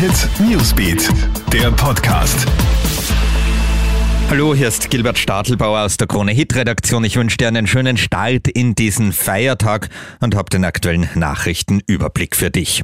Hit Newsbeat, der Podcast. Hallo, hier ist Gilbert Stadelbauer aus der Krone Hit Redaktion. Ich wünsche dir einen schönen Start in diesen Feiertag und habe den aktuellen Nachrichtenüberblick für dich.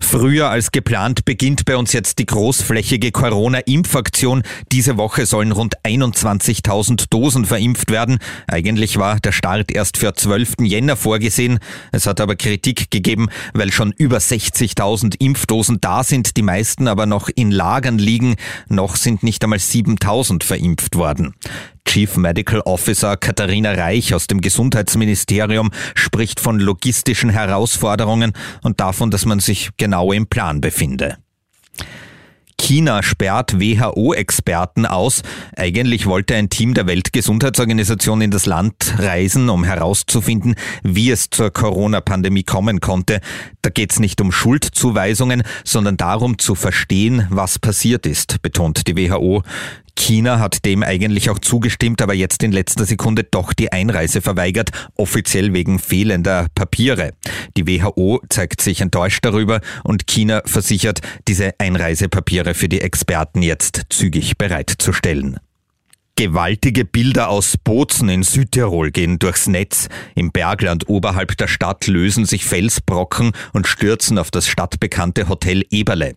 Früher als geplant beginnt bei uns jetzt die großflächige Corona-Impfaktion. Diese Woche sollen rund 21.000 Dosen verimpft werden. Eigentlich war der Start erst für 12. Jänner vorgesehen. Es hat aber Kritik gegeben, weil schon über 60.000 Impfdosen da sind, die meisten aber noch in Lagern liegen. Noch sind nicht einmal 7.000 verimpft worden. Chief Medical Officer Katharina Reich aus dem Gesundheitsministerium spricht von logistischen Herausforderungen und davon, dass man sich genau im Plan befinde. China sperrt WHO-Experten aus. Eigentlich wollte ein Team der Weltgesundheitsorganisation in das Land reisen, um herauszufinden, wie es zur Corona-Pandemie kommen konnte. Da geht es nicht um Schuldzuweisungen, sondern darum zu verstehen, was passiert ist, betont die WHO. China hat dem eigentlich auch zugestimmt, aber jetzt in letzter Sekunde doch die Einreise verweigert, offiziell wegen fehlender Papiere. Die WHO zeigt sich enttäuscht darüber und China versichert, diese Einreisepapiere für die Experten jetzt zügig bereitzustellen. Gewaltige Bilder aus Bozen in Südtirol gehen durchs Netz. Im Bergland oberhalb der Stadt lösen sich Felsbrocken und stürzen auf das stadtbekannte Hotel Eberle.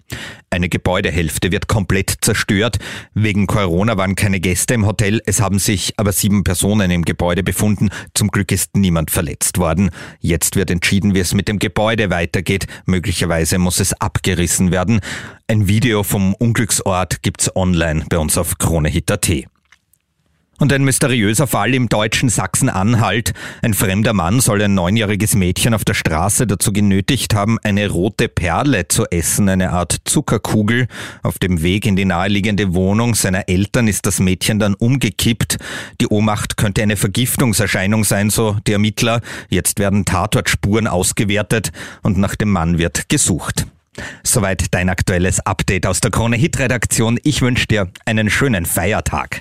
Eine Gebäudehälfte wird komplett zerstört. Wegen Corona waren keine Gäste im Hotel, es haben sich aber sieben Personen im Gebäude befunden. Zum Glück ist niemand verletzt worden. Jetzt wird entschieden, wie es mit dem Gebäude weitergeht. Möglicherweise muss es abgerissen werden. Ein Video vom Unglücksort gibt's online bei uns auf KroneHit.at. Und ein mysteriöser Fall im deutschen Sachsen-Anhalt. Ein fremder Mann soll ein neunjähriges Mädchen auf der Straße dazu genötigt haben, eine rote Perle zu essen, eine Art Zuckerkugel. Auf dem Weg in die naheliegende Wohnung seiner Eltern ist das Mädchen dann umgekippt. Die Ohnmacht könnte eine Vergiftungserscheinung sein, so die Ermittler. Jetzt werden Tatortspuren ausgewertet und nach dem Mann wird gesucht. Soweit dein aktuelles Update aus der Krone Hit Redaktion. Ich wünsche dir einen schönen Feiertag.